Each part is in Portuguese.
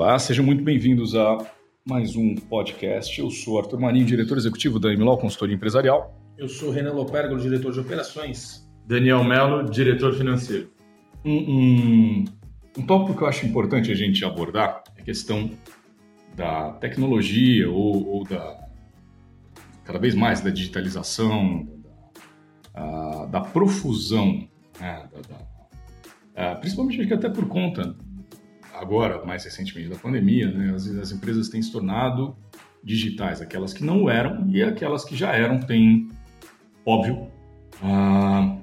Olá, sejam muito bem-vindos a mais um podcast. Eu sou Arthur Marinho, diretor executivo da Emilau Consultoria Empresarial. Eu sou Renan Lopergo, diretor de operações. Daniel Mello, diretor financeiro. Um, um, um tópico que eu acho importante a gente abordar é a questão da tecnologia ou, ou da cada vez mais da digitalização, da, da profusão, né, da, da, principalmente até por conta agora, mais recentemente, da pandemia, né, as, as, empresas têm se tornado digitais, aquelas que não eram e aquelas que já eram têm, óbvio, ah,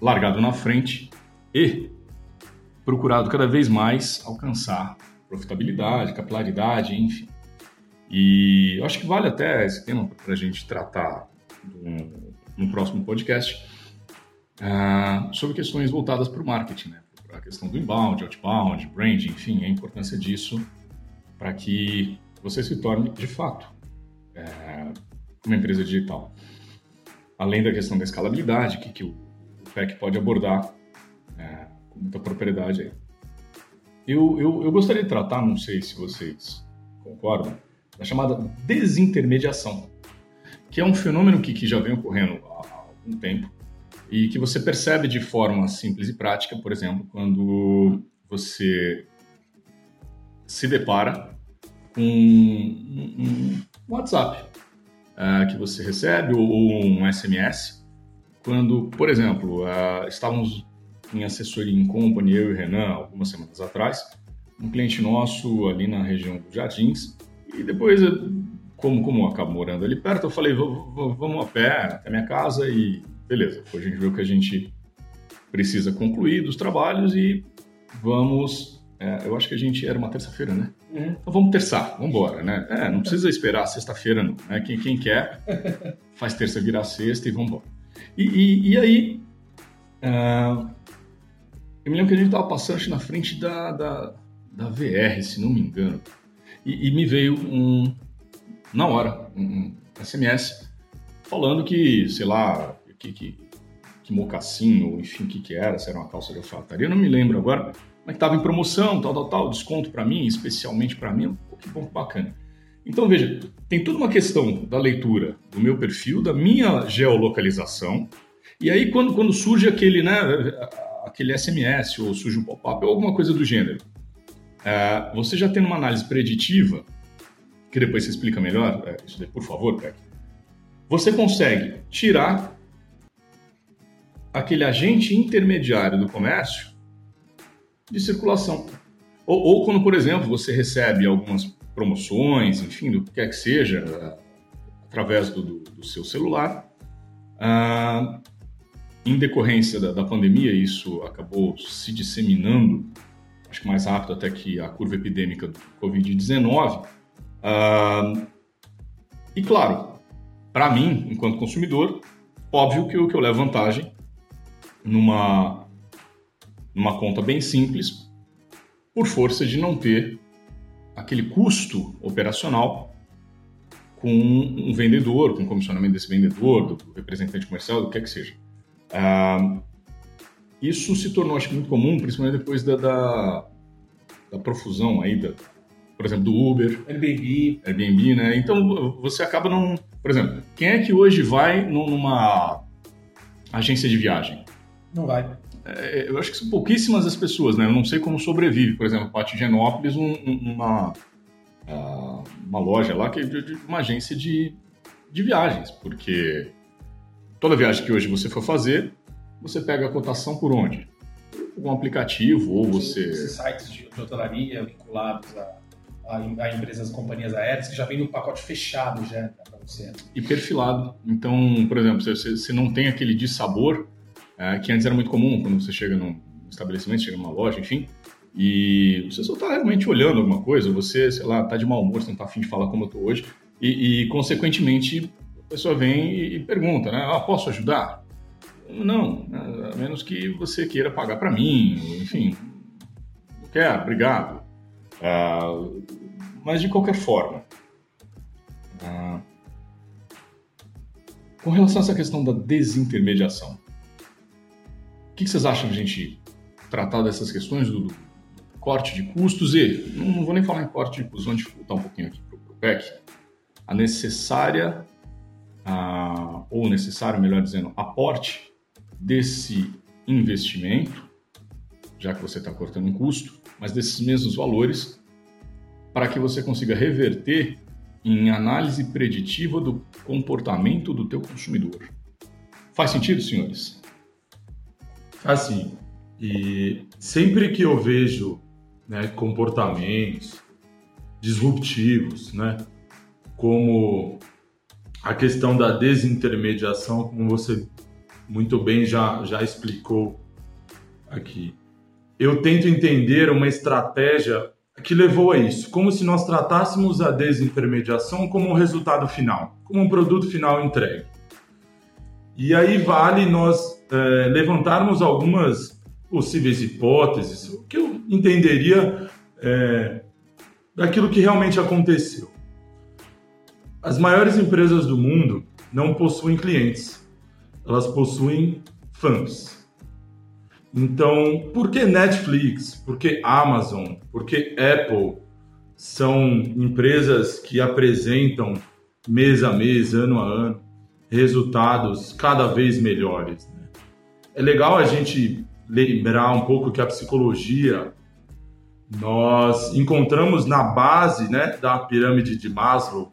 largado na frente e procurado cada vez mais alcançar profitabilidade, capilaridade, enfim. E eu acho que vale até esse tema para a gente tratar no, no próximo podcast ah, sobre questões voltadas para o marketing, né? A questão do inbound, outbound, branding, enfim, a importância disso para que você se torne, de fato, é, uma empresa digital. Além da questão da escalabilidade, que, que o, PEC pode abordar é, com muita propriedade aí. Eu, eu, eu gostaria de tratar, não sei se vocês concordam, da chamada desintermediação, que é um fenômeno que, que já vem ocorrendo há algum tempo, e que você percebe de forma simples e prática, por exemplo, quando você se depara com um, WhatsApp uh, que você recebe ou, um SMS, quando, por exemplo, uh, estávamos em assessoria em company, eu e o Renan, algumas semanas atrás, um cliente nosso ali na região dos Jardins, e depois, como, como eu acabo morando ali perto, eu falei, vamos a pé até minha casa e beleza, a gente viu que a gente precisa concluir dos trabalhos e vamos. É, eu acho que a gente era uma terça-feira, né? Uhum. Então vamos terçar, vamos embora, né? É, não precisa esperar sexta-feira, não. Né? Quem, quem quer faz terça virar sexta e vamos embora. E, e, e aí, uh, eu me lembro que a gente estava passando na frente da, da, da VR, se não me engano, e, e me veio um, na hora, um, um SMS falando que, sei lá, que, que, que mocassim, ou enfim, o que, que era, se era uma calça de alfaiataria, não me lembro agora, mas estava em promoção, tal, tal, tal, desconto para mim, especialmente para mim, que bom, bacana. Então, veja, tem toda uma questão da leitura do meu perfil, da minha geolocalização, e aí quando, quando surge aquele, né, aquele SMS ou surge um pop-up ou alguma coisa do gênero, é, você já tem uma análise preditiva, que depois você explica melhor, é, isso daí, por favor, Peck, você consegue tirar aquele agente intermediário do comércio de circulação. Ou, ou, quando, por exemplo, você recebe algumas promoções, enfim, do que quer que seja, através do, do, do seu celular. Ah, em decorrência da, da, pandemia, isso acabou se disseminando, acho que mais rápido até que a curva epidêmica do Covid-19. Ah, e claro, para mim, enquanto consumidor, óbvio que eu, que eu levo vantagem numa, numa conta bem simples, por força de não ter aquele custo operacional com um vendedor, com o comissionamento desse vendedor, do representante comercial, do que é que seja. Ah, isso se tornou, acho que, muito comum, principalmente depois da, da, da profusão aí, da, por exemplo, do Uber. Airbnb. Airbnb, né? Então, você acaba não... Por exemplo, quem é que hoje vai numa agência de viagem? Não vai. É, eu acho que são pouquíssimas as pessoas, né? Eu não sei como sobrevive, por exemplo, Pátio Genópolis, um, uma, uh, uma loja lá, que é de, de uma agência de, de viagens, porque toda viagem que hoje você for fazer, você pega a cotação por onde? Por um aplicativo ou você... Esses sites de hotelaria vinculados a, a, a, empresas, companhias aéreas, que já vem no pacote fechado já para você. E perfilado. Então, por exemplo, se você não tem aquele de sabor é, que antes era muito comum quando você chega num estabelecimento, chega numa loja, enfim, e você só está realmente olhando alguma coisa, você, sei lá, está de mau humor, você não está afim de falar como eu estou hoje, e, e, consequentemente a pessoa vem e, pergunta, né? Ah, posso ajudar? Não, né, a menos que você queira pagar para mim, enfim, não quer, obrigado. Ah, mas de qualquer forma, ah, com relação a essa questão da desintermediação, que, vocês acham de a gente tratar dessas questões, do corte de custos e, não, não vou nem falar em corte de custos, vamos dificultar um pouquinho aqui para o PEC, a necessária, a, ou necessário, melhor dizendo, aporte desse investimento, já que você está cortando um custo, mas desses mesmos valores, para que você consiga reverter em análise preditiva do comportamento do teu consumidor. Faz sentido, senhores? Assim, e sempre que eu vejo né, comportamentos disruptivos, né, como a questão da desintermediação, como você muito bem já, já explicou aqui, eu tento entender uma estratégia que levou a isso, como se nós tratássemos a desintermediação como um resultado final, como um produto final entregue. E aí vale nós é, levantarmos algumas possíveis hipóteses, o que eu entenderia é, daquilo que realmente aconteceu. As maiores empresas do mundo não possuem clientes, elas possuem fãs. Então, por que Netflix? Por que Amazon? Por que Apple são empresas que apresentam mês a mês, ano a ano, resultados cada vez melhores? Né? É legal a gente lembrar um pouco que a psicologia nós encontramos na base né, da pirâmide de Maslow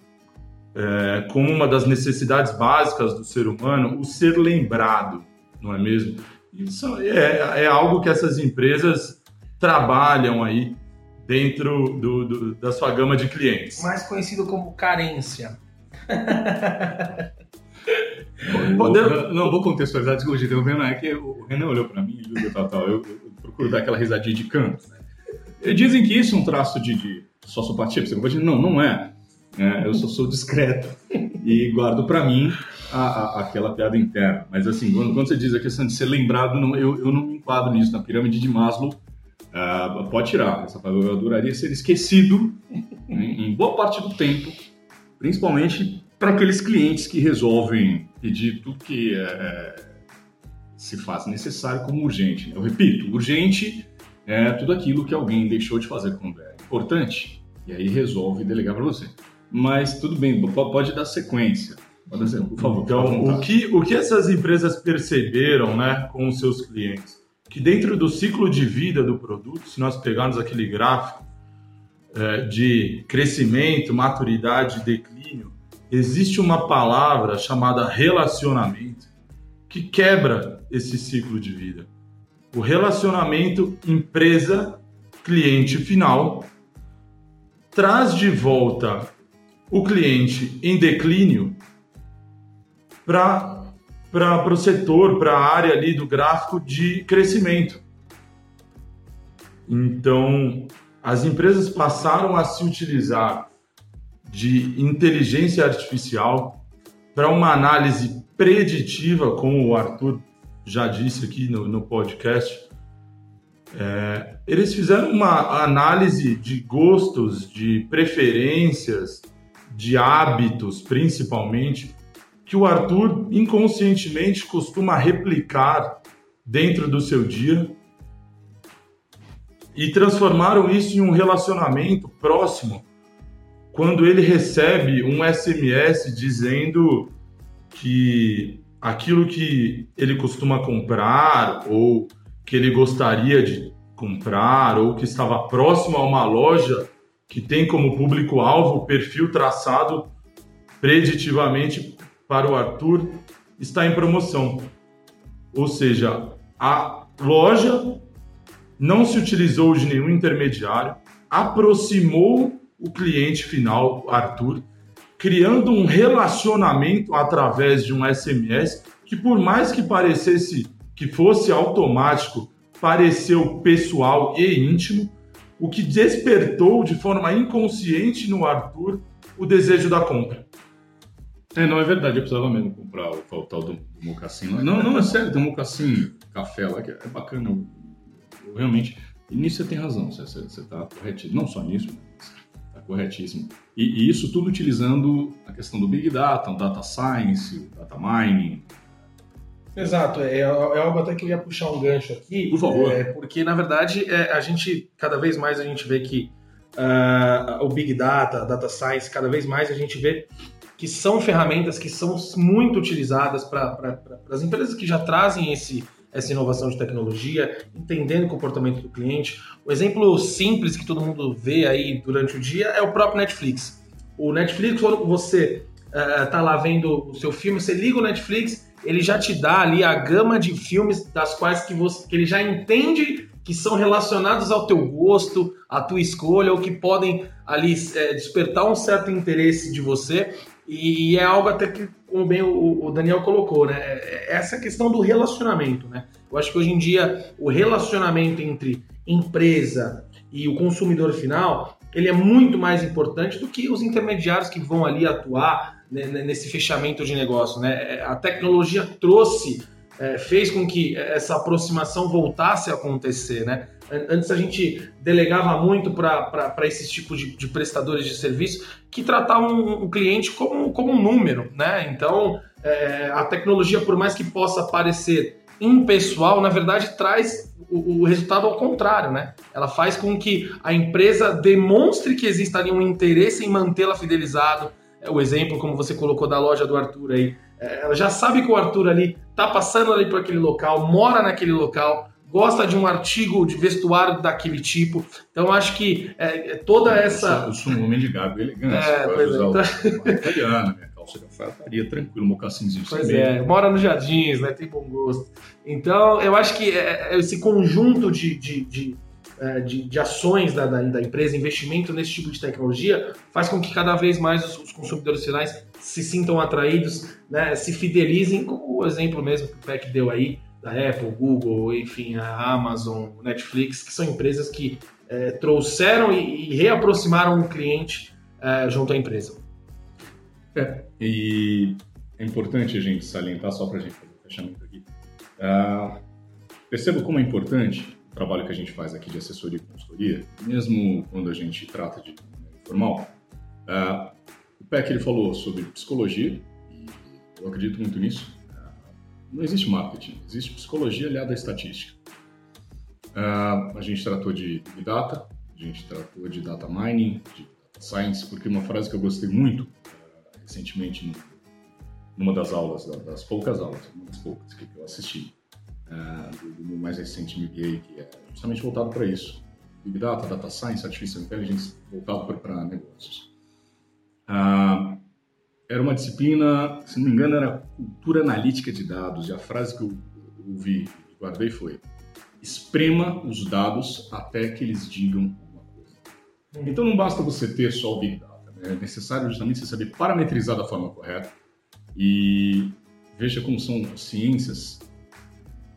é, como uma das necessidades básicas do ser humano o ser lembrado, não é mesmo? Isso é, é algo que essas empresas trabalham aí dentro do, do, da sua gama de clientes. Mais conhecido como carência. Poder... Não, vou contextualizar, desculpa, gente, vendo é que o Renan olhou para mim e tal, tal, eu, eu, procuro dar aquela risadinha de canto. Né? Dizem que isso é um traço de, de sociopatia, psicopatia. Não, não é. é eu só sou discreto e guardo para mim a, a, aquela piada interna. Mas assim, quando, quando, você diz a questão de ser lembrado, não, eu, eu não me enquadro nisso. Na pirâmide de Maslow, uh, pode tirar. Essa eu adoraria ser esquecido em, em boa parte do tempo, principalmente para aqueles clientes que resolvem pedir tudo que é, é, se faz necessário como urgente. Eu repito, urgente é tudo aquilo que alguém deixou de fazer quando é importante e aí resolve delegar para você. Mas tudo bem, pode dar sequência. Pode ser, por favor. Então, o que, o que essas empresas perceberam né, com os seus clientes? Que dentro do ciclo de vida do produto, se nós pegarmos aquele gráfico é, de crescimento, maturidade, declínio, existe uma palavra chamada relacionamento que quebra esse ciclo de vida. O relacionamento empresa-cliente final traz de volta o cliente em declínio para o setor, para a área ali do gráfico de crescimento. Então, as empresas passaram a se utilizar de inteligência artificial para uma análise preditiva, como o Arthur já disse aqui no, no podcast. É, eles fizeram uma análise de gostos, de preferências, de hábitos, principalmente, que o Arthur inconscientemente costuma replicar dentro do seu dia e transformaram isso em um relacionamento próximo quando ele recebe um SMS dizendo que aquilo que ele costuma comprar ou que ele gostaria de comprar ou que estava próximo a uma loja que tem como público-alvo o perfil traçado preditivamente para o Arthur está em promoção. Ou seja, a loja não se utilizou de nenhum intermediário, aproximou o cliente final, Arthur, criando um relacionamento através de um SMS que, por mais que parecesse que fosse automático, pareceu pessoal e íntimo, o que despertou de forma inconsciente no Arthur o desejo da compra. É, não é verdade, eu precisava mesmo comprar o, o tal do, mocassim. Não, não, é sério, tem um mocassim café lá que é bacana. Eu, eu realmente, e nisso você tem razão, você está correto. Não só nisso, mas corretíssimo. E, e, isso tudo utilizando a questão do Big Data, o Data Science, o Data Mining, Exato, é, é algo até que eu ia puxar um gancho aqui. Por favor. É, porque, na verdade, é, a gente, cada vez mais a gente vê que uh, o Big Data, Data Science, cada vez mais a gente vê que são ferramentas que são muito utilizadas para pra, as empresas que já trazem esse, essa inovação de tecnologia, entendendo o comportamento do cliente. O exemplo simples que todo mundo vê aí durante o dia é o próprio Netflix. O Netflix, quando você está uh, lá vendo o seu filme, você liga o Netflix, ele já te dá ali a gama de filmes das quais que, você, que ele já entende que são relacionados ao teu gosto, à tua escolha, ou que podem ali é, despertar um certo interesse de você. E, é algo até que, como bem o, o Daniel colocou, né? É, é essa questão do relacionamento, né? Eu acho que hoje em dia o relacionamento entre empresa e o consumidor final ele é muito mais importante do que os intermediários que vão ali atuar né, nesse fechamento de negócio. Né? A tecnologia trouxe, é, fez com que essa aproximação voltasse a acontecer. Né? Antes a gente delegava muito para esse tipo de, de, prestadores de serviço que tratavam o cliente como, como um número. Né? Então, é, a tecnologia, por mais que possa parecer impessoal, na verdade, traz o, o, resultado ao contrário, né? Ela faz com que a empresa demonstre que existe ali um interesse em mantê-la fidelizado. É o exemplo, como você colocou, da loja do Arthur aí. É, ela já sabe que o Arthur ali tá passando ali por aquele local, mora naquele local, gosta de um artigo de vestuário daquele tipo. Então acho que é, é toda essa. Eu sou um homem de gado elegante. É, pois é, então... italiana, né? calça de alfaiataria, tranquilo, mocassinzinho. Pois é, mora nos jardins, né? Tem bom gosto. Então, eu acho que é, esse conjunto de, de, de, de, de ações da, da, da, empresa, investimento nesse tipo de tecnologia, faz com que cada vez mais os, os consumidores finais se sintam atraídos, né? se fidelizem, como o exemplo mesmo que o PEC deu aí, da Apple, Google, enfim, a Amazon, Netflix, que são empresas que é, trouxeram e, e, reaproximaram o cliente é, junto à empresa. É, e é importante a gente salientar, só para a gente fechamento aqui, uh, como é importante trabalho que a gente faz aqui de assessoria e consultoria, mesmo quando a gente trata de informal. Uh, o PEC ele falou sobre psicologia, e eu acredito muito nisso. Não existe marketing, existe psicologia aliada à estatística. Uh, a gente tratou de Big Data, a gente tratou de Data Mining, de Data Science, porque uma frase que eu gostei muito recentemente numa das aulas, das poucas aulas, uma das poucas que eu assisti, uh, do, do mais recente MBA, que é justamente voltado para isso. Big Data, Data Science, Artificial Intelligence, voltado para negócios. Uh, era uma disciplina, se não me engano, era cultura analítica de dados. E a frase que eu ouvi e guardei foi: esprema os dados até que eles digam alguma coisa. Então não basta você ter só o Big Data, né? é necessário justamente você saber parametrizar da forma correta. E veja como são ciências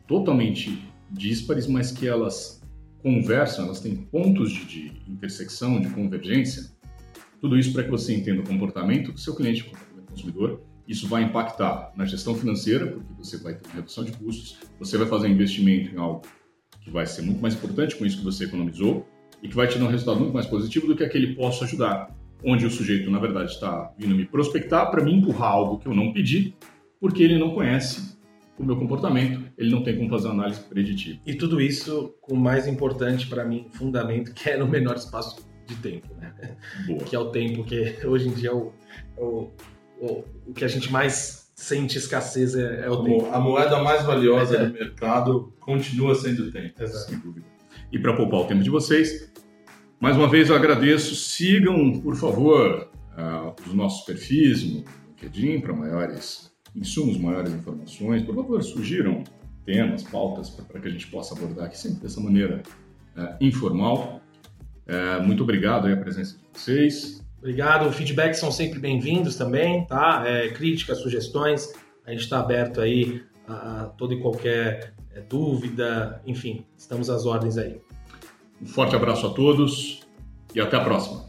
totalmente díspares, mas que elas conversam, elas têm pontos de, de intersecção, de convergência tudo isso para que você entenda o comportamento do seu cliente, do consumidor. Isso vai impactar na gestão financeira, porque você vai ter uma redução de custos, você vai fazer um investimento em algo que vai ser muito mais importante com isso que você economizou e que vai te dar um resultado muito mais positivo do que aquele posso ajudar, onde o sujeito, na verdade, está vindo me prospectar para me empurrar algo que eu não pedi, porque ele não conhece o meu comportamento, ele não tem como fazer uma análise preditiva. E tudo isso com o mais importante para mim, fundamento, que é no menor espaço de tempo, né? Boa. Que é o tempo que hoje em dia é o, é o, o, o que a gente mais sente escassez é, é o tempo. A moeda mais valiosa é. do mercado continua sendo o tempo. Exato. Sem dúvida. E para poupar o tempo de vocês, mais uma vez eu agradeço. Sigam, por favor, uh, os nossos perfis no LinkedIn para maiores insumos, maiores informações. Por favor, sugiram temas, pautas para que a gente possa abordar aqui sempre dessa maneira uh, informal. É, muito obrigado aí a presença de vocês. Obrigado, feedbacks são sempre bem-vindos também, tá? É, críticas, sugestões, a gente está aberto aí a, a toda e qualquer é, dúvida, enfim, estamos às ordens aí. Um forte abraço a todos e até a próxima.